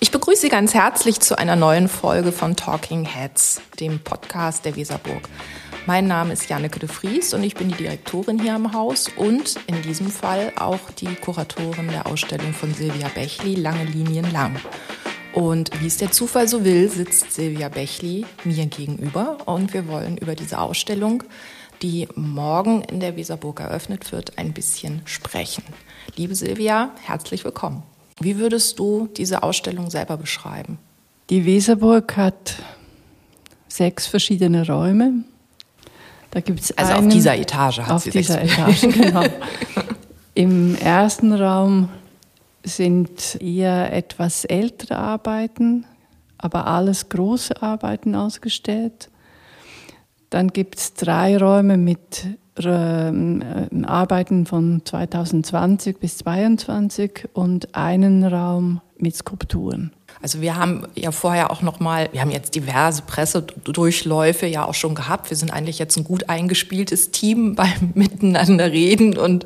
Ich begrüße Sie ganz herzlich zu einer neuen Folge von Talking Heads, dem Podcast der Weserburg. Mein Name ist Janneke de Vries und ich bin die Direktorin hier im Haus und in diesem Fall auch die Kuratorin der Ausstellung von Silvia Bechli, Lange Linien lang. Und wie es der Zufall so will, sitzt Silvia Bechli mir gegenüber und wir wollen über diese Ausstellung, die morgen in der Weserburg eröffnet wird, ein bisschen sprechen. Liebe Silvia, herzlich willkommen. Wie würdest du diese Ausstellung selber beschreiben? Die Weserburg hat sechs verschiedene Räume. Da gibt's also einen, auf dieser Etage hat auf sie dieser Etage, genau. Im ersten Raum sind eher etwas ältere Arbeiten, aber alles große Arbeiten ausgestellt. Dann gibt es drei Räume mit Arbeiten von 2020 bis 2022 und einen Raum mit Skulpturen. Also wir haben ja vorher auch noch mal, wir haben jetzt diverse Pressedurchläufe ja auch schon gehabt. Wir sind eigentlich jetzt ein gut eingespieltes Team beim Miteinander reden und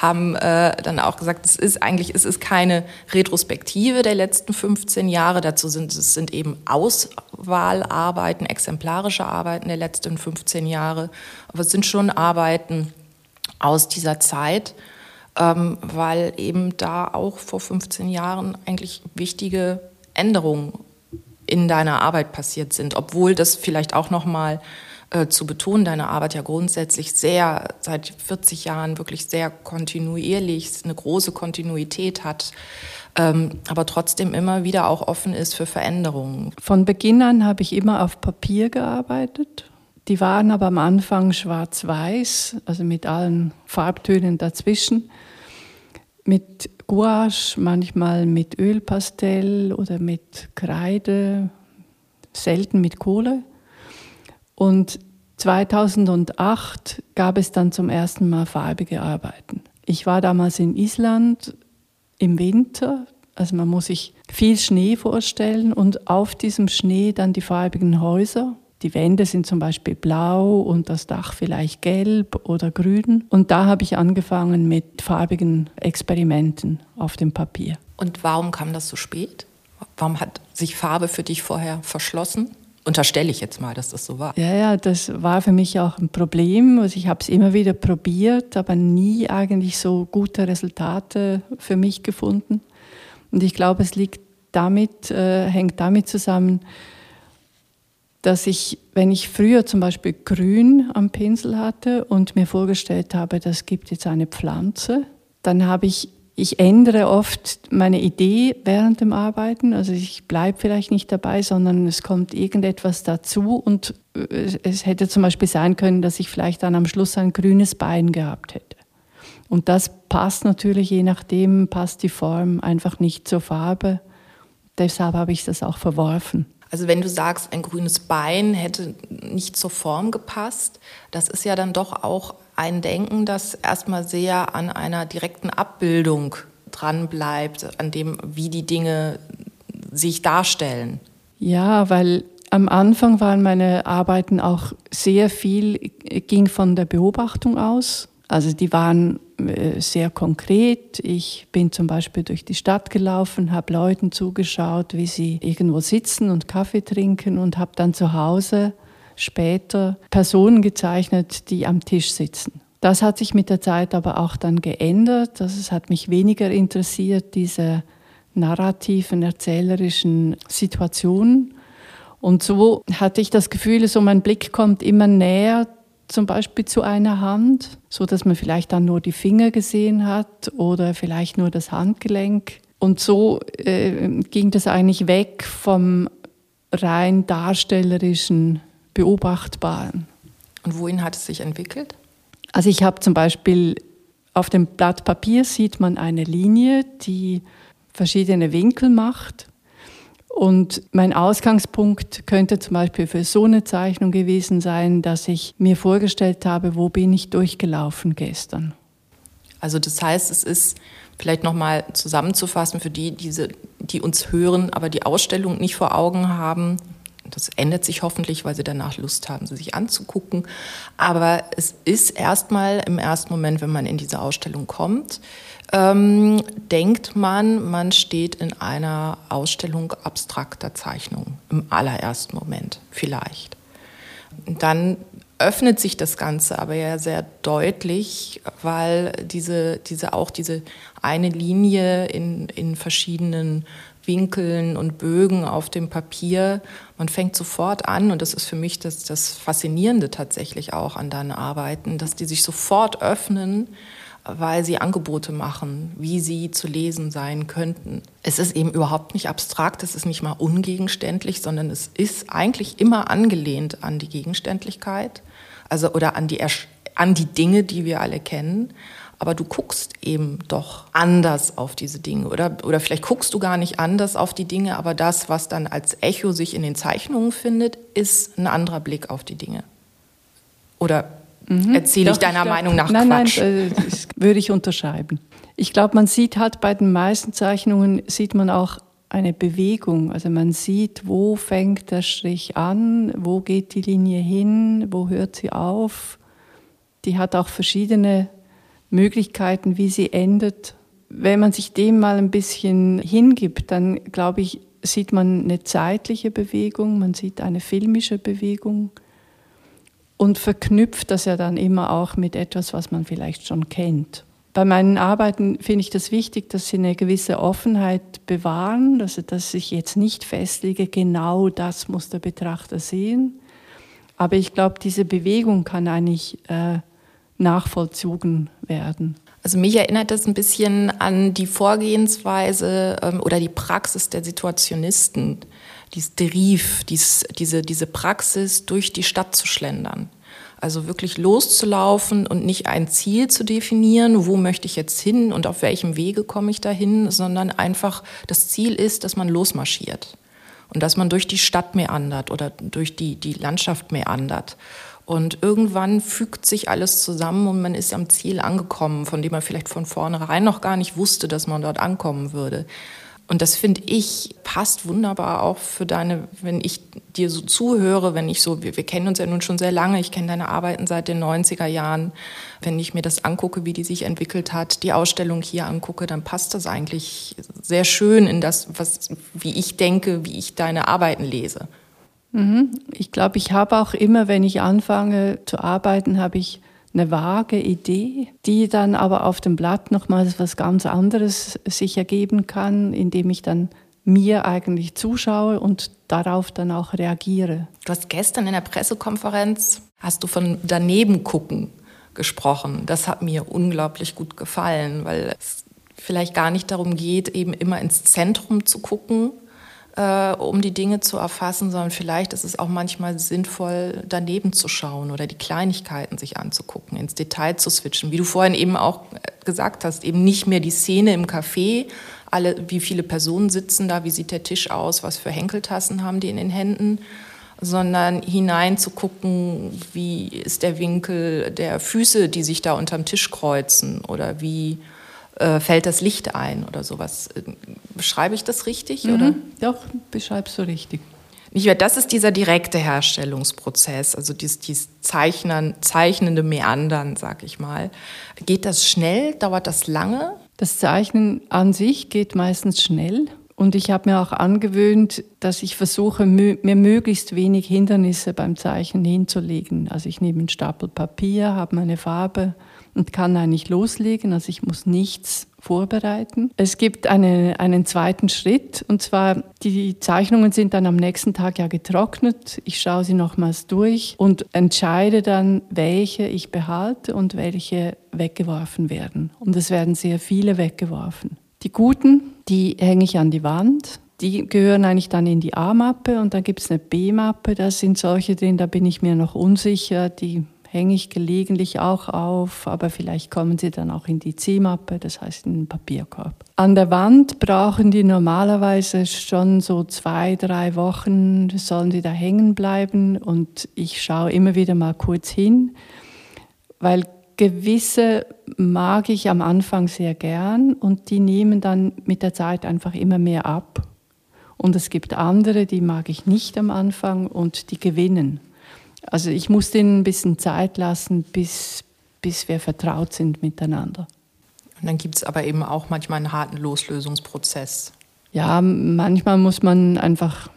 haben äh, dann auch gesagt, es ist eigentlich, es ist keine Retrospektive der letzten 15 Jahre. Dazu sind es sind eben Auswahlarbeiten, exemplarische Arbeiten der letzten 15 Jahre. Aber es sind schon Arbeiten aus dieser Zeit. Ähm, weil eben da auch vor 15 Jahren eigentlich wichtige Änderungen in deiner Arbeit passiert sind, obwohl das vielleicht auch noch mal äh, zu betonen, deine Arbeit ja grundsätzlich sehr seit 40 Jahren wirklich sehr kontinuierlich eine große Kontinuität hat, ähm, aber trotzdem immer wieder auch offen ist für Veränderungen. Von Beginn an habe ich immer auf Papier gearbeitet. Die waren aber am Anfang schwarz-weiß, also mit allen Farbtönen dazwischen mit Gouache, manchmal mit Ölpastell oder mit Kreide, selten mit Kohle. Und 2008 gab es dann zum ersten Mal farbige Arbeiten. Ich war damals in Island im Winter, also man muss sich viel Schnee vorstellen und auf diesem Schnee dann die farbigen Häuser die Wände sind zum Beispiel blau und das Dach vielleicht gelb oder grün. Und da habe ich angefangen mit farbigen Experimenten auf dem Papier. Und warum kam das so spät? Warum hat sich Farbe für dich vorher verschlossen? Unterstelle ich jetzt mal, dass das so war. Ja, ja, das war für mich auch ein Problem. Also ich habe es immer wieder probiert, aber nie eigentlich so gute Resultate für mich gefunden. Und ich glaube, es liegt damit, äh, hängt damit zusammen, dass ich, wenn ich früher zum Beispiel Grün am Pinsel hatte und mir vorgestellt habe, das gibt jetzt eine Pflanze, dann habe ich, ich ändere oft meine Idee während dem Arbeiten. Also ich bleibe vielleicht nicht dabei, sondern es kommt irgendetwas dazu und es hätte zum Beispiel sein können, dass ich vielleicht dann am Schluss ein grünes Bein gehabt hätte. Und das passt natürlich, je nachdem, passt die Form einfach nicht zur Farbe. Deshalb habe ich das auch verworfen. Also wenn du sagst, ein grünes Bein hätte nicht zur Form gepasst, das ist ja dann doch auch ein Denken, das erstmal sehr an einer direkten Abbildung dran bleibt, an dem, wie die Dinge sich darstellen. Ja, weil am Anfang waren meine Arbeiten auch sehr viel, ging von der Beobachtung aus. Also die waren sehr konkret. Ich bin zum Beispiel durch die Stadt gelaufen, habe Leuten zugeschaut, wie sie irgendwo sitzen und Kaffee trinken und habe dann zu Hause später Personen gezeichnet, die am Tisch sitzen. Das hat sich mit der Zeit aber auch dann geändert. Also es hat mich weniger interessiert, diese narrativen, erzählerischen Situationen. Und so hatte ich das Gefühl, so mein Blick kommt immer näher zum Beispiel zu einer Hand, so dass man vielleicht dann nur die Finger gesehen hat oder vielleicht nur das Handgelenk. Und so äh, ging das eigentlich weg vom rein darstellerischen, beobachtbaren. Und wohin hat es sich entwickelt? Also ich habe zum Beispiel auf dem Blatt Papier sieht man eine Linie, die verschiedene Winkel macht. Und mein Ausgangspunkt könnte zum Beispiel für so eine Zeichnung gewesen sein, dass ich mir vorgestellt habe, wo bin ich durchgelaufen gestern. Also das heißt, es ist vielleicht nochmal zusammenzufassen für die, diese, die uns hören, aber die Ausstellung nicht vor Augen haben. Das ändert sich hoffentlich, weil sie danach Lust haben, sie sich anzugucken. Aber es ist erstmal im ersten Moment, wenn man in diese Ausstellung kommt, ähm, denkt man, man steht in einer Ausstellung abstrakter Zeichnungen. Im allerersten Moment vielleicht. Dann öffnet sich das Ganze aber ja sehr deutlich, weil diese, diese auch diese eine Linie in, in verschiedenen Winkeln und Bögen auf dem Papier. Man fängt sofort an, und das ist für mich das, das Faszinierende tatsächlich auch an deinen Arbeiten, dass die sich sofort öffnen, weil sie Angebote machen, wie sie zu lesen sein könnten. Es ist eben überhaupt nicht abstrakt, es ist nicht mal ungegenständlich, sondern es ist eigentlich immer angelehnt an die Gegenständlichkeit, also oder an die, an die Dinge, die wir alle kennen aber du guckst eben doch anders auf diese Dinge oder, oder vielleicht guckst du gar nicht anders auf die Dinge, aber das, was dann als Echo sich in den Zeichnungen findet, ist ein anderer Blick auf die Dinge. Oder mhm. erzähle ich deiner ich glaub, Meinung nach nein, Quatsch? Nein, äh, das würde ich unterschreiben. Ich glaube, man sieht halt bei den meisten Zeichnungen, sieht man auch eine Bewegung. Also man sieht, wo fängt der Strich an, wo geht die Linie hin, wo hört sie auf. Die hat auch verschiedene Möglichkeiten, wie sie endet. Wenn man sich dem mal ein bisschen hingibt, dann glaube ich, sieht man eine zeitliche Bewegung, man sieht eine filmische Bewegung und verknüpft das ja dann immer auch mit etwas, was man vielleicht schon kennt. Bei meinen Arbeiten finde ich das wichtig, dass sie eine gewisse Offenheit bewahren, also dass ich jetzt nicht festlege, genau das muss der Betrachter sehen. Aber ich glaube, diese Bewegung kann eigentlich äh, nachvollzogen werden. Also mich erinnert das ein bisschen an die Vorgehensweise ähm, oder die Praxis der Situationisten, dieses Deriv, dies, diese, diese Praxis, durch die Stadt zu schlendern. Also wirklich loszulaufen und nicht ein Ziel zu definieren, wo möchte ich jetzt hin und auf welchem Wege komme ich dahin, sondern einfach das Ziel ist, dass man losmarschiert und dass man durch die Stadt meandert oder durch die, die Landschaft meandert. Und irgendwann fügt sich alles zusammen und man ist am Ziel angekommen, von dem man vielleicht von vornherein noch gar nicht wusste, dass man dort ankommen würde. Und das finde ich passt wunderbar auch für deine, wenn ich dir so zuhöre, wenn ich so, wir, wir kennen uns ja nun schon sehr lange, ich kenne deine Arbeiten seit den 90er Jahren. Wenn ich mir das angucke, wie die sich entwickelt hat, die Ausstellung hier angucke, dann passt das eigentlich sehr schön in das, was, wie ich denke, wie ich deine Arbeiten lese. Mhm. Ich glaube, ich habe auch immer, wenn ich anfange zu arbeiten, habe ich eine vage Idee, die dann aber auf dem Blatt nochmals was ganz anderes sich ergeben kann, indem ich dann mir eigentlich zuschaue und darauf dann auch reagiere. Du hast gestern in der Pressekonferenz, hast du von daneben gucken gesprochen. Das hat mir unglaublich gut gefallen, weil es vielleicht gar nicht darum geht, eben immer ins Zentrum zu gucken, äh, um die Dinge zu erfassen, sondern vielleicht ist es auch manchmal sinnvoll, daneben zu schauen oder die Kleinigkeiten sich anzugucken, ins Detail zu switchen. Wie du vorhin eben auch gesagt hast, eben nicht mehr die Szene im Café, alle, wie viele Personen sitzen da, wie sieht der Tisch aus, was für Henkeltassen haben die in den Händen, sondern hinein zu gucken, wie ist der Winkel der Füße, die sich da unterm Tisch kreuzen oder wie äh, fällt das Licht ein oder sowas. Äh, beschreibe ich das richtig? Mhm. Oder? Doch, beschreibst du richtig. Das ist dieser direkte Herstellungsprozess, also dieses, dieses Zeichnen, zeichnende Meandern, sag ich mal. Geht das schnell? Dauert das lange? Das Zeichnen an sich geht meistens schnell. Und ich habe mir auch angewöhnt, dass ich versuche, mir möglichst wenig Hindernisse beim Zeichnen hinzulegen. Also ich nehme einen Stapel Papier, habe meine Farbe, und kann eigentlich loslegen. Also ich muss nichts vorbereiten. Es gibt eine, einen zweiten Schritt und zwar die Zeichnungen sind dann am nächsten Tag ja getrocknet. Ich schaue sie nochmals durch und entscheide dann, welche ich behalte und welche weggeworfen werden. Und es werden sehr viele weggeworfen. Die guten, die hänge ich an die Wand. Die gehören eigentlich dann in die A-Mappe und dann gibt es eine B-Mappe. Da sind solche drin, da bin ich mir noch unsicher. Die hänge ich gelegentlich auch auf, aber vielleicht kommen sie dann auch in die C-Mappe, das heißt in den Papierkorb. An der Wand brauchen die normalerweise schon so zwei, drei Wochen, sollen die da hängen bleiben und ich schaue immer wieder mal kurz hin, weil gewisse mag ich am Anfang sehr gern und die nehmen dann mit der Zeit einfach immer mehr ab. Und es gibt andere, die mag ich nicht am Anfang und die gewinnen. Also ich muss denen ein bisschen Zeit lassen, bis, bis wir vertraut sind miteinander. Und dann gibt es aber eben auch manchmal einen harten Loslösungsprozess. Ja, manchmal muss man einfach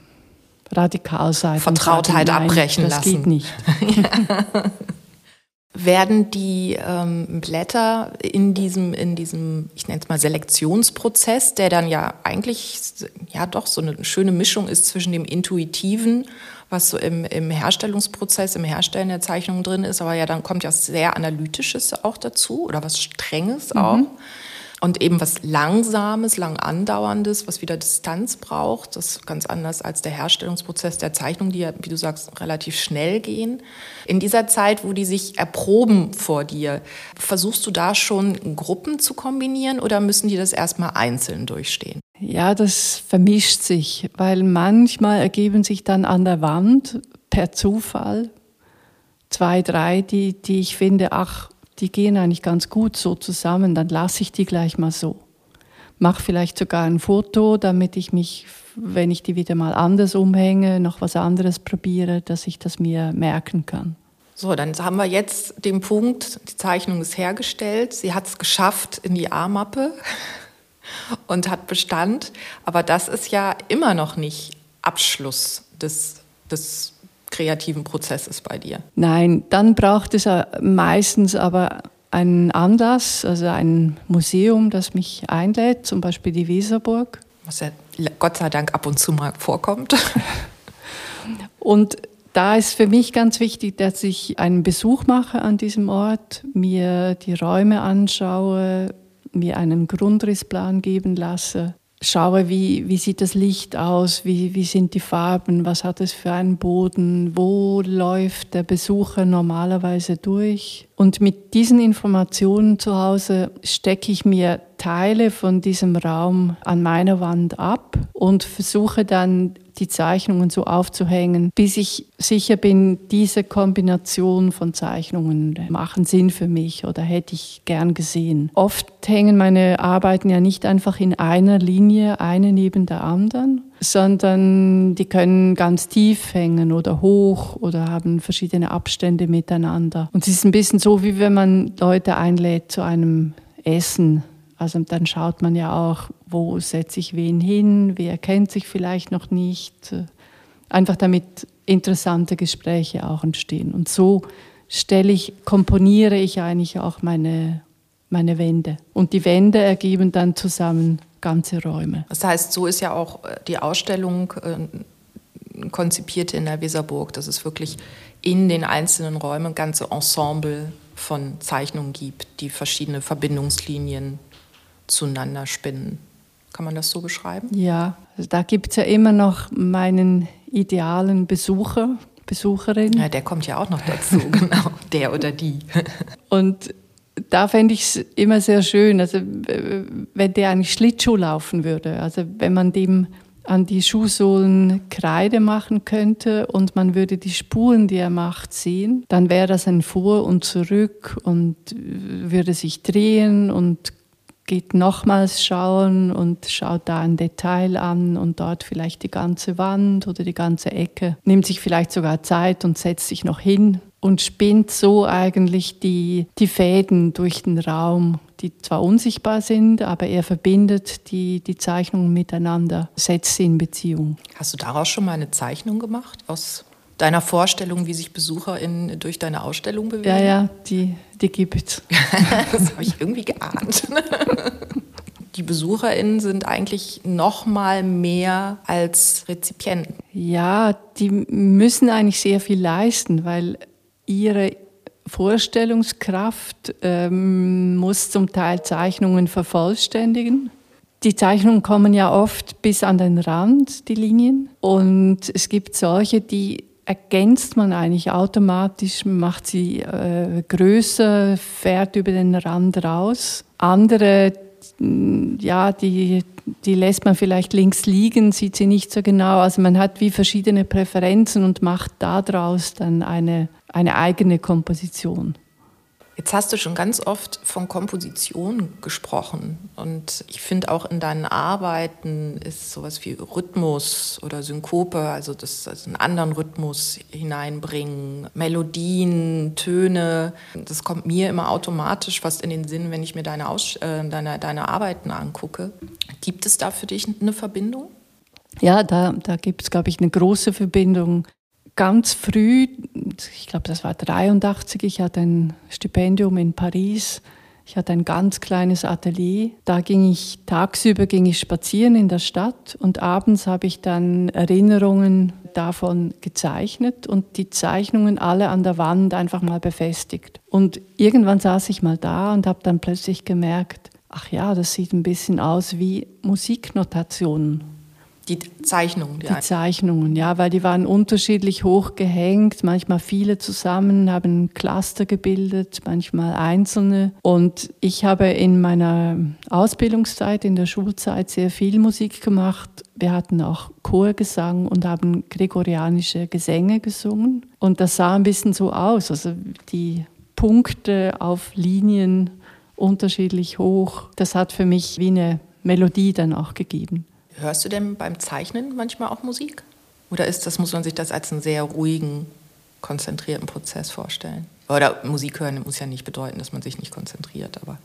radikal sein. Vertrautheit sagen, abbrechen das lassen. Das geht nicht. ja. Werden die ähm, Blätter in diesem, in diesem, ich nenne es mal Selektionsprozess, der dann ja eigentlich ja doch so eine schöne Mischung ist zwischen dem Intuitiven, was so im, im Herstellungsprozess, im Herstellen der Zeichnungen drin ist, aber ja dann kommt ja sehr Analytisches auch dazu oder was Strenges mhm. Und eben was Langsames, lang andauerndes, was wieder Distanz braucht. Das ist ganz anders als der Herstellungsprozess der Zeichnung, die ja, wie du sagst, relativ schnell gehen. In dieser Zeit, wo die sich erproben vor dir, versuchst du da schon Gruppen zu kombinieren oder müssen die das erstmal einzeln durchstehen? Ja, das vermischt sich, weil manchmal ergeben sich dann an der Wand per Zufall zwei, drei, die, die ich finde, ach, die gehen eigentlich ganz gut so zusammen, dann lasse ich die gleich mal so. Mach vielleicht sogar ein Foto, damit ich mich, wenn ich die wieder mal anders umhänge, noch was anderes probiere, dass ich das mir merken kann. So, dann haben wir jetzt den Punkt, die Zeichnung ist hergestellt, sie hat es geschafft in die A-Mappe und hat Bestand, aber das ist ja immer noch nicht Abschluss des, des kreativen Prozesses bei dir? Nein, dann braucht es meistens aber einen Anlass, also ein Museum, das mich einlädt, zum Beispiel die Weserburg. Was ja Gott sei Dank ab und zu mal vorkommt. und da ist für mich ganz wichtig, dass ich einen Besuch mache an diesem Ort, mir die Räume anschaue, mir einen Grundrissplan geben lasse schaue, wie, wie sieht das Licht aus, wie, wie sind die Farben, was hat es für einen Boden, wo läuft der Besucher normalerweise durch. Und mit diesen Informationen zu Hause stecke ich mir Teile von diesem Raum an meiner Wand ab und versuche dann die Zeichnungen so aufzuhängen, bis ich sicher bin, diese Kombination von Zeichnungen machen Sinn für mich oder hätte ich gern gesehen. Oft hängen meine Arbeiten ja nicht einfach in einer Linie, eine neben der anderen, sondern die können ganz tief hängen oder hoch oder haben verschiedene Abstände miteinander. Und es ist ein bisschen so, wie wenn man Leute einlädt zu einem Essen also dann schaut man ja auch, wo setze ich wen hin, wer kennt sich vielleicht noch nicht. Einfach damit interessante Gespräche auch entstehen. Und so stelle ich, komponiere ich eigentlich auch meine, meine Wände. Und die Wände ergeben dann zusammen ganze Räume. Das heißt, so ist ja auch äh, die Ausstellung äh, konzipiert in der Weserburg, dass es wirklich in den einzelnen Räumen ganze Ensemble von Zeichnungen gibt, die verschiedene Verbindungslinien zueinander spinnen. Kann man das so beschreiben? Ja, da gibt es ja immer noch meinen idealen Besucher, Besucherin. Ja, der kommt ja auch noch dazu, genau, der oder die. Und da fände ich es immer sehr schön, also wenn der eigentlich Schlittschuh laufen würde, also wenn man dem an die Schuhsohlen Kreide machen könnte und man würde die Spuren, die er macht, sehen, dann wäre das ein Vor und Zurück und würde sich drehen und geht nochmals schauen und schaut da ein Detail an und dort vielleicht die ganze Wand oder die ganze Ecke, nimmt sich vielleicht sogar Zeit und setzt sich noch hin und spinnt so eigentlich die, die Fäden durch den Raum, die zwar unsichtbar sind, aber er verbindet die, die Zeichnungen miteinander, setzt sie in Beziehung. Hast du daraus schon mal eine Zeichnung gemacht aus deiner Vorstellung, wie sich BesucherInnen durch deine Ausstellung bewegen? Ja, ja, die, die gibt es. das habe ich irgendwie geahnt. die BesucherInnen sind eigentlich noch mal mehr als Rezipienten. Ja, die müssen eigentlich sehr viel leisten, weil ihre Vorstellungskraft ähm, muss zum Teil Zeichnungen vervollständigen. Die Zeichnungen kommen ja oft bis an den Rand, die Linien. Und es gibt solche, die ergänzt man eigentlich automatisch, macht sie äh, größer, fährt über den Rand raus. Andere, ja, die, die lässt man vielleicht links liegen, sieht sie nicht so genau. Also man hat wie verschiedene Präferenzen und macht daraus dann eine, eine eigene Komposition. Jetzt hast du schon ganz oft von Komposition gesprochen. Und ich finde auch in deinen Arbeiten ist sowas wie Rhythmus oder Synkope, also das also einen anderen Rhythmus hineinbringen, Melodien, Töne. Das kommt mir immer automatisch fast in den Sinn, wenn ich mir deine, Aus äh, deine, deine Arbeiten angucke. Gibt es da für dich eine Verbindung? Ja, da, da gibt es, glaube ich, eine große Verbindung ganz früh, ich glaube, das war 83, ich hatte ein Stipendium in Paris. Ich hatte ein ganz kleines Atelier. Da ging ich tagsüber ging ich spazieren in der Stadt und abends habe ich dann Erinnerungen davon gezeichnet und die Zeichnungen alle an der Wand einfach mal befestigt. Und irgendwann saß ich mal da und habe dann plötzlich gemerkt, ach ja, das sieht ein bisschen aus wie Musiknotationen. Die Zeichnungen, die, die Zeichnungen, ja, weil die waren unterschiedlich hoch gehängt, manchmal viele zusammen, haben Cluster gebildet, manchmal einzelne. Und ich habe in meiner Ausbildungszeit, in der Schulzeit sehr viel Musik gemacht. Wir hatten auch Chorgesang und haben gregorianische Gesänge gesungen. Und das sah ein bisschen so aus, also die Punkte auf Linien unterschiedlich hoch. Das hat für mich wie eine Melodie dann auch gegeben. Hörst du denn beim Zeichnen manchmal auch Musik? Oder ist das, muss man sich das als einen sehr ruhigen, konzentrierten Prozess vorstellen? Oder Musik hören muss ja nicht bedeuten, dass man sich nicht konzentriert, aber.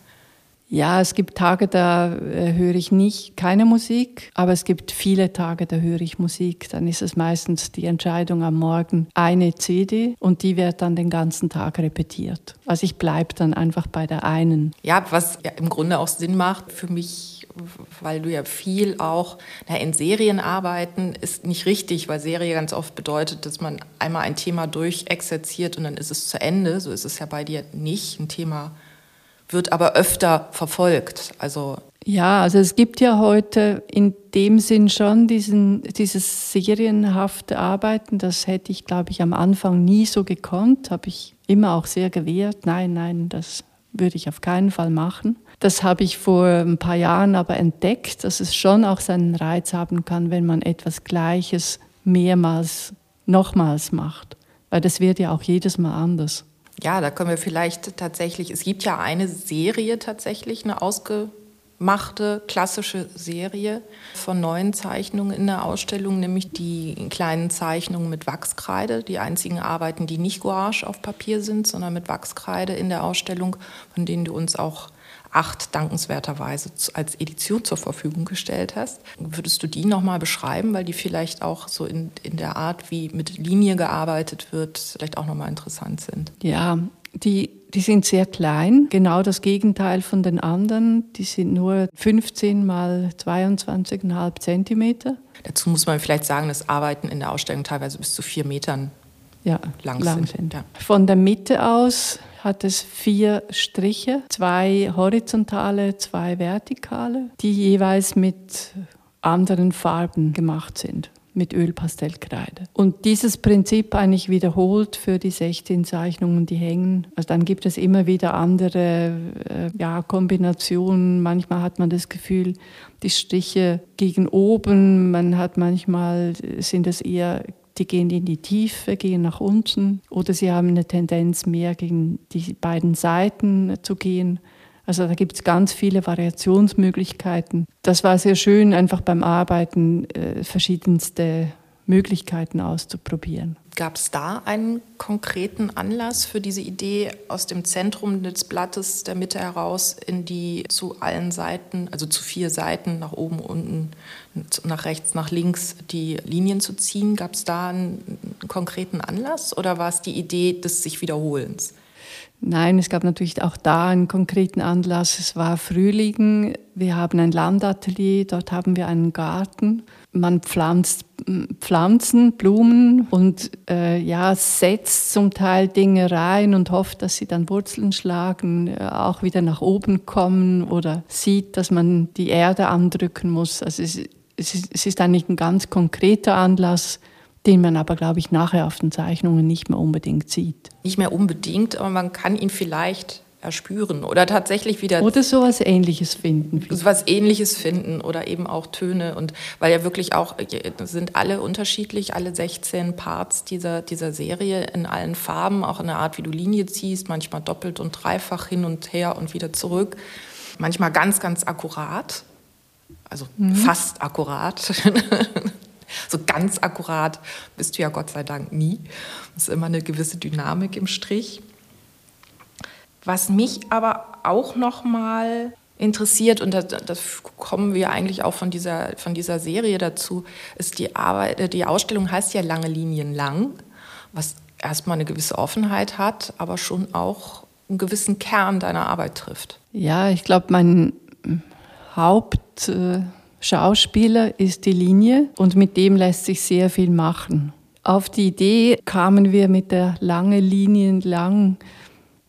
Ja, es gibt Tage, da äh, höre ich nicht keine Musik, aber es gibt viele Tage, da höre ich Musik. Dann ist es meistens die Entscheidung am Morgen eine CD und die wird dann den ganzen Tag repetiert. Also ich bleibe dann einfach bei der einen. Ja, was ja im Grunde auch Sinn macht für mich weil du ja viel auch na, in Serien arbeiten, ist nicht richtig, weil Serie ganz oft bedeutet, dass man einmal ein Thema durchexerziert und dann ist es zu Ende. So ist es ja bei dir nicht. Ein Thema wird aber öfter verfolgt. Also ja, also es gibt ja heute in dem Sinn schon diesen, dieses serienhafte Arbeiten. Das hätte ich, glaube ich, am Anfang nie so gekonnt. Habe ich immer auch sehr gewehrt. Nein, nein, das würde ich auf keinen Fall machen. Das habe ich vor ein paar Jahren aber entdeckt, dass es schon auch seinen Reiz haben kann, wenn man etwas Gleiches mehrmals, nochmals macht. Weil das wird ja auch jedes Mal anders. Ja, da können wir vielleicht tatsächlich, es gibt ja eine Serie tatsächlich, eine ausgemachte klassische Serie von neuen Zeichnungen in der Ausstellung, nämlich die kleinen Zeichnungen mit Wachskreide, die einzigen Arbeiten, die nicht Gouache auf Papier sind, sondern mit Wachskreide in der Ausstellung, von denen du uns auch acht dankenswerterweise als Edition zur Verfügung gestellt hast. Würdest du die nochmal beschreiben, weil die vielleicht auch so in, in der Art, wie mit Linie gearbeitet wird, vielleicht auch nochmal interessant sind? Ja, die, die sind sehr klein, genau das Gegenteil von den anderen. Die sind nur 15 mal 22,5 Zentimeter. Dazu muss man vielleicht sagen, dass Arbeiten in der Ausstellung teilweise bis zu vier Metern ja, lang, lang, sind. Ja. Von der Mitte aus hat es vier Striche, zwei horizontale, zwei vertikale, die jeweils mit anderen Farben gemacht sind mit Ölpastellkreide. Und dieses Prinzip eigentlich wiederholt für die 16 Zeichnungen, die hängen. Also dann gibt es immer wieder andere äh, ja, Kombinationen. Manchmal hat man das Gefühl, die Striche gegen oben, man hat manchmal, sind es eher die gehen in die Tiefe, gehen nach unten oder sie haben eine Tendenz mehr gegen die beiden Seiten zu gehen. Also da gibt es ganz viele Variationsmöglichkeiten. Das war sehr schön, einfach beim Arbeiten äh, verschiedenste Möglichkeiten auszuprobieren. Gab es da einen konkreten Anlass für diese Idee, aus dem Zentrum des Blattes der Mitte heraus in die zu allen Seiten, also zu vier Seiten, nach oben, unten, nach rechts, nach links, die Linien zu ziehen? Gab es da einen, konkreten Anlass oder war es die Idee des sich Wiederholens? Nein, es gab natürlich auch da einen konkreten Anlass. Es war Frühling. Wir haben ein Landatelier, dort haben wir einen Garten. Man pflanzt Pflanzen, Blumen und äh, ja, setzt zum Teil Dinge rein und hofft, dass sie dann Wurzeln schlagen, äh, auch wieder nach oben kommen oder sieht, dass man die Erde andrücken muss. Also es, es, ist, es ist eigentlich ein ganz konkreter Anlass, den man aber, glaube ich, nachher auf den Zeichnungen nicht mehr unbedingt sieht. Nicht mehr unbedingt, aber man kann ihn vielleicht erspüren oder tatsächlich wieder. Oder sowas ähnliches finden. Was ähnliches finden oder eben auch Töne und weil ja wirklich auch sind alle unterschiedlich, alle 16 Parts dieser, dieser Serie in allen Farben, auch in der Art, wie du Linie ziehst, manchmal doppelt und dreifach hin und her und wieder zurück. Manchmal ganz, ganz akkurat, also mhm. fast akkurat. so ganz akkurat bist du ja Gott sei Dank nie. Es ist immer eine gewisse Dynamik im Strich. Was mich aber auch noch mal interessiert und das, das, kommen wir eigentlich auch von dieser, von dieser Serie dazu, ist die Arbeit, äh, die Ausstellung heißt ja Lange Linien lang, was erstmal eine gewisse Offenheit hat, aber schon auch einen gewissen Kern deiner Arbeit trifft. Ja, ich glaube, mein Hauptschauspieler äh, ist die Linie und mit dem lässt sich sehr viel machen. Auf die Idee kamen wir mit der lange Linien lang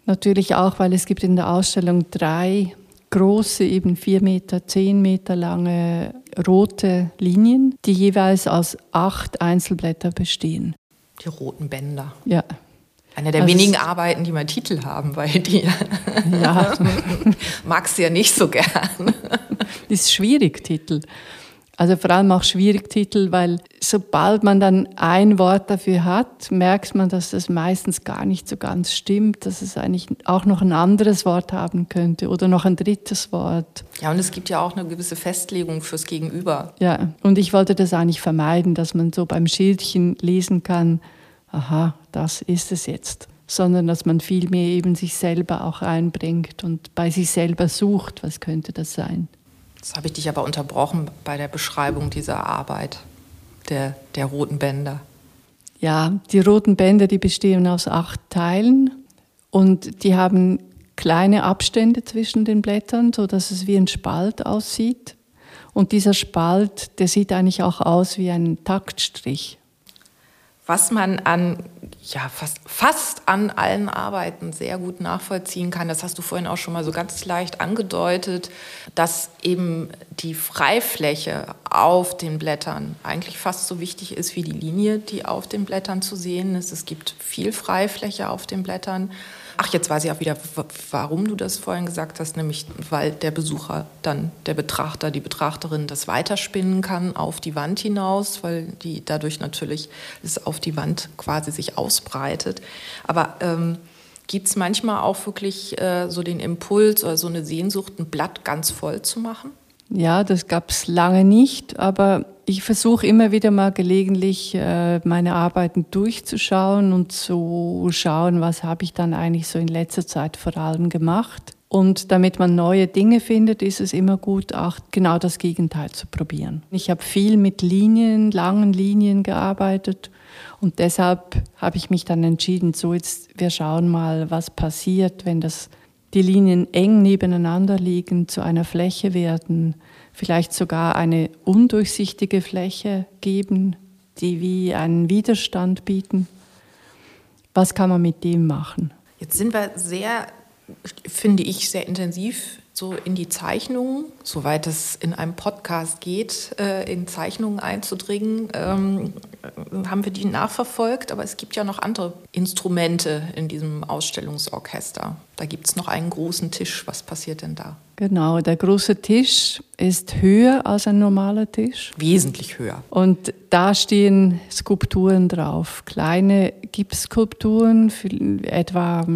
Natürlich auch, weil es gibt in der Ausstellung drei große, eben vier Meter, zehn Meter lange rote Linien, die jeweils aus acht Einzelblätter bestehen. Die roten Bänder. Ja. Eine der also wenigen Arbeiten, die mal Titel haben bei dir. Ja. Magst du ja nicht so gern. Das ist schwierig, Titel. Also vor allem auch schwierig Titel, weil sobald man dann ein Wort dafür hat, merkt man, dass das meistens gar nicht so ganz stimmt, dass es eigentlich auch noch ein anderes Wort haben könnte oder noch ein drittes Wort. Ja, und es gibt ja auch eine gewisse Festlegung fürs Gegenüber. Ja, und ich wollte das eigentlich vermeiden, dass man so beim Schildchen lesen kann, aha, das ist es jetzt sondern dass man vielmehr eben sich selber auch einbringt und bei sich selber sucht, was könnte das sein. Jetzt habe ich dich aber unterbrochen bei der Beschreibung dieser Arbeit der, der roten Bänder. Ja, die roten Bänder, die bestehen aus acht Teilen und die haben kleine Abstände zwischen den Blättern, so dass es wie ein Spalt aussieht. Und dieser Spalt, der sieht eigentlich auch aus wie ein Taktstrich was man an ja, fast, fast an allen Arbeiten sehr gut nachvollziehen kann. Das hast du vorhin auch schon mal so ganz leicht angedeutet, dass eben die Freifläche auf den Blättern eigentlich fast so wichtig ist wie die Linie, die auf den Blättern zu sehen ist. Es gibt viel Freifläche auf den Blättern. Ach, jetzt weiß ich auch wieder, warum du das vorhin gesagt hast, nämlich weil der Besucher dann, der Betrachter, die Betrachterin das weiterspinnen kann auf die Wand hinaus, weil die dadurch natürlich es auf die Wand quasi sich ausbreitet. Aber ähm, gibt es manchmal auch wirklich äh, so den Impuls oder so eine Sehnsucht, ein Blatt ganz voll zu machen? Ja, das gab es lange nicht, aber ich versuche immer wieder mal gelegentlich äh, meine Arbeiten durchzuschauen und zu schauen, was habe ich dann eigentlich so in letzter Zeit vor allem gemacht. Und damit man neue Dinge findet, ist es immer gut, auch genau das Gegenteil zu probieren. Ich habe viel mit Linien, langen Linien gearbeitet und deshalb habe ich mich dann entschieden, so jetzt wir schauen mal, was passiert, wenn das die Linien eng nebeneinander liegen, zu einer Fläche werden, vielleicht sogar eine undurchsichtige Fläche geben, die wie einen Widerstand bieten. Was kann man mit dem machen? Jetzt sind wir sehr, finde ich, sehr intensiv so in die Zeichnungen, soweit es in einem Podcast geht, äh, in Zeichnungen einzudringen, ähm, haben wir die nachverfolgt. Aber es gibt ja noch andere Instrumente in diesem Ausstellungsorchester. Da gibt es noch einen großen Tisch. Was passiert denn da? Genau, der große Tisch ist höher als ein normaler Tisch. Wesentlich höher. Und da stehen Skulpturen drauf, kleine Gipsskulpturen, etwa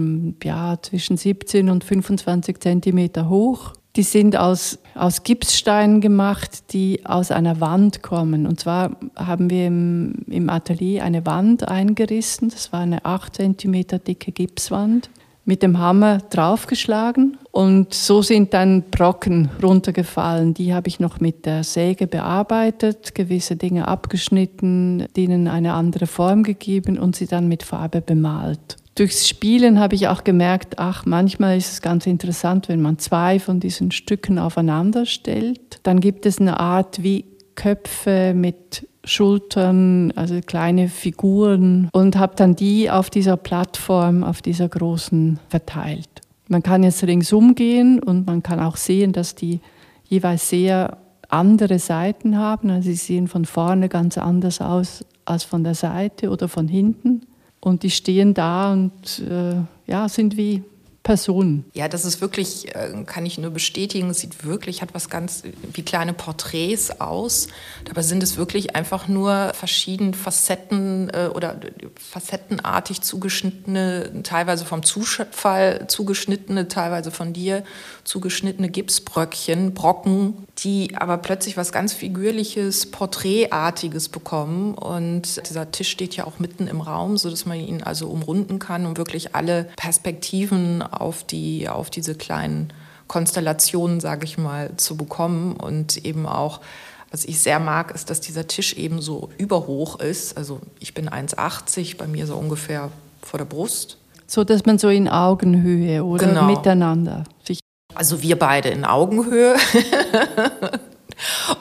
ja, zwischen 17 und 25 Zentimeter hoch. Die sind aus, aus Gipssteinen gemacht, die aus einer Wand kommen. Und zwar haben wir im, im Atelier eine Wand eingerissen. Das war eine 8 Zentimeter dicke Gipswand mit dem Hammer draufgeschlagen und so sind dann Brocken runtergefallen. Die habe ich noch mit der Säge bearbeitet, gewisse Dinge abgeschnitten, denen eine andere Form gegeben und sie dann mit Farbe bemalt. Durchs Spielen habe ich auch gemerkt, ach, manchmal ist es ganz interessant, wenn man zwei von diesen Stücken aufeinander stellt. Dann gibt es eine Art wie Köpfe mit Schultern, also kleine Figuren und habe dann die auf dieser Plattform, auf dieser großen verteilt. Man kann jetzt ringsum gehen und man kann auch sehen, dass die jeweils sehr andere Seiten haben. Also sie sehen von vorne ganz anders aus als von der Seite oder von hinten. Und die stehen da und äh, ja, sind wie Personen. Ja, das ist wirklich, äh, kann ich nur bestätigen, es sieht wirklich, hat was ganz wie kleine Porträts aus. Dabei sind es wirklich einfach nur verschiedene Facetten äh, oder facettenartig zugeschnittene, teilweise vom Zufall zugeschnittene, teilweise von dir zugeschnittene Gipsbröckchen, Brocken, die aber plötzlich was ganz Figürliches, Porträtartiges bekommen. Und dieser Tisch steht ja auch mitten im Raum, sodass man ihn also umrunden kann und wirklich alle Perspektiven auf, die, auf diese kleinen Konstellationen, sage ich mal, zu bekommen und eben auch was ich sehr mag, ist, dass dieser Tisch eben so überhoch ist. Also ich bin 1,80, bei mir so ungefähr vor der Brust. So dass man so in Augenhöhe oder genau. miteinander sich. Also wir beide in Augenhöhe.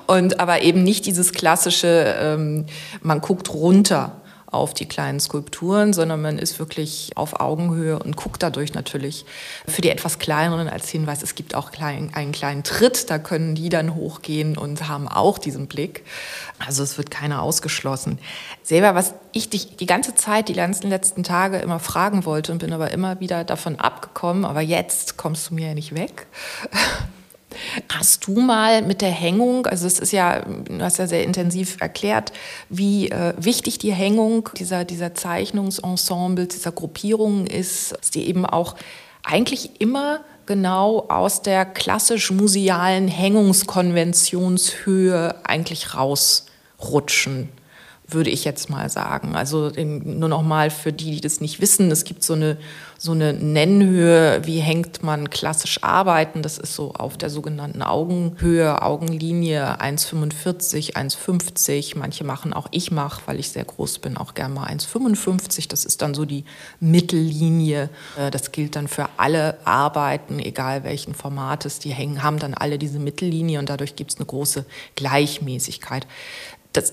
Und aber eben nicht dieses klassische, ähm, man guckt runter auf die kleinen Skulpturen, sondern man ist wirklich auf Augenhöhe und guckt dadurch natürlich für die etwas kleineren als Hinweis, es gibt auch klein, einen kleinen Tritt, da können die dann hochgehen und haben auch diesen Blick. Also es wird keiner ausgeschlossen. Selber, was ich dich die ganze Zeit, die ganzen letzten Tage immer fragen wollte und bin aber immer wieder davon abgekommen, aber jetzt kommst du mir ja nicht weg. Hast du mal mit der Hängung, also es ist ja, du hast ja sehr intensiv erklärt, wie äh, wichtig die Hängung dieser, dieser Zeichnungsensemble, dieser Gruppierungen ist, dass die eben auch eigentlich immer genau aus der klassisch musealen Hängungskonventionshöhe eigentlich rausrutschen würde ich jetzt mal sagen. Also nur noch mal für die, die das nicht wissen, es gibt so eine, so eine Nennhöhe, wie hängt man klassisch arbeiten. Das ist so auf der sogenannten Augenhöhe, Augenlinie 1,45, 1,50. Manche machen auch, ich mache, weil ich sehr groß bin, auch gerne mal 1,55. Das ist dann so die Mittellinie. Äh, das gilt dann für alle Arbeiten, egal welchen Formates die hängen, haben dann alle diese Mittellinie und dadurch gibt es eine große Gleichmäßigkeit. Das,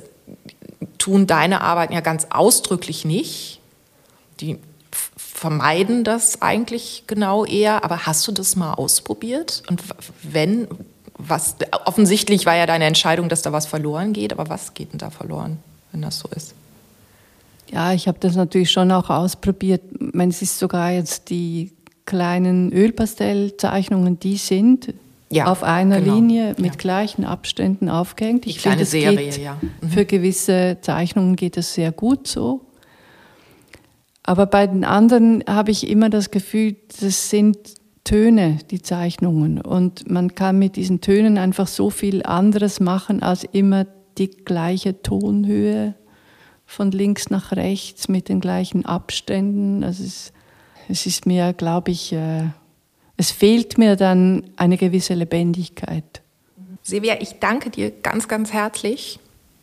tun deine Arbeiten ja ganz ausdrücklich nicht. Die vermeiden das eigentlich genau eher. Aber hast du das mal ausprobiert? Und wenn, was, offensichtlich war ja deine Entscheidung, dass da was verloren geht, aber was geht denn da verloren, wenn das so ist? Ja, ich habe das natürlich schon auch ausprobiert. Wenn es ist sogar jetzt die kleinen Ölpastellzeichnungen, die sind ja, auf einer genau. Linie mit ja. gleichen Abständen aufgehängt. Ich finde, Serie, geht, ja. Mhm. Für gewisse Zeichnungen geht es sehr gut so. Aber bei den anderen habe ich immer das Gefühl, das sind Töne, die Zeichnungen. Und man kann mit diesen Tönen einfach so viel anderes machen als immer die gleiche Tonhöhe von links nach rechts mit den gleichen Abständen. Also es, es ist mir, glaube ich, äh, es fehlt mir dann eine gewisse Lebendigkeit. Silvia, ich danke dir ganz, ganz herzlich.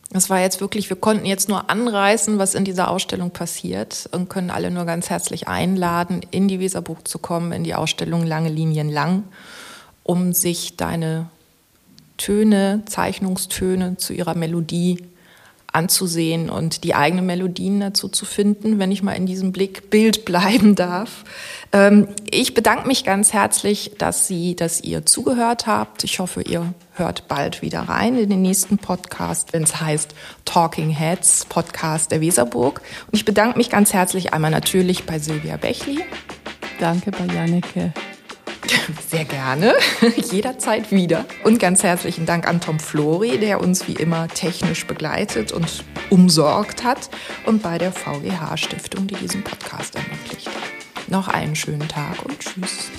Das war jetzt wirklich, wir konnten jetzt nur anreißen, was in dieser Ausstellung passiert und können alle nur ganz herzlich einladen, in die Weserbuch zu kommen, in die Ausstellung Lange Linien lang, um sich deine Töne, Zeichnungstöne zu ihrer Melodie anzusehen und die eigenen Melodien dazu zu finden, wenn ich mal in diesem Blickbild bleiben darf. Ähm, ich bedanke mich ganz herzlich, dass Sie, dass ihr zugehört habt. Ich hoffe, ihr hört bald wieder rein in den nächsten Podcast, wenn es heißt Talking Heads, Podcast der Weserburg. Und ich bedanke mich ganz herzlich einmal natürlich bei Silvia Bechli. Danke bei Janneke. Sehr gerne, jederzeit wieder. Und ganz herzlichen Dank an Tom Flori, der uns wie immer technisch begleitet und umsorgt hat und bei der VGH Stiftung, die diesen Podcast ermöglicht. Noch einen schönen Tag und tschüss.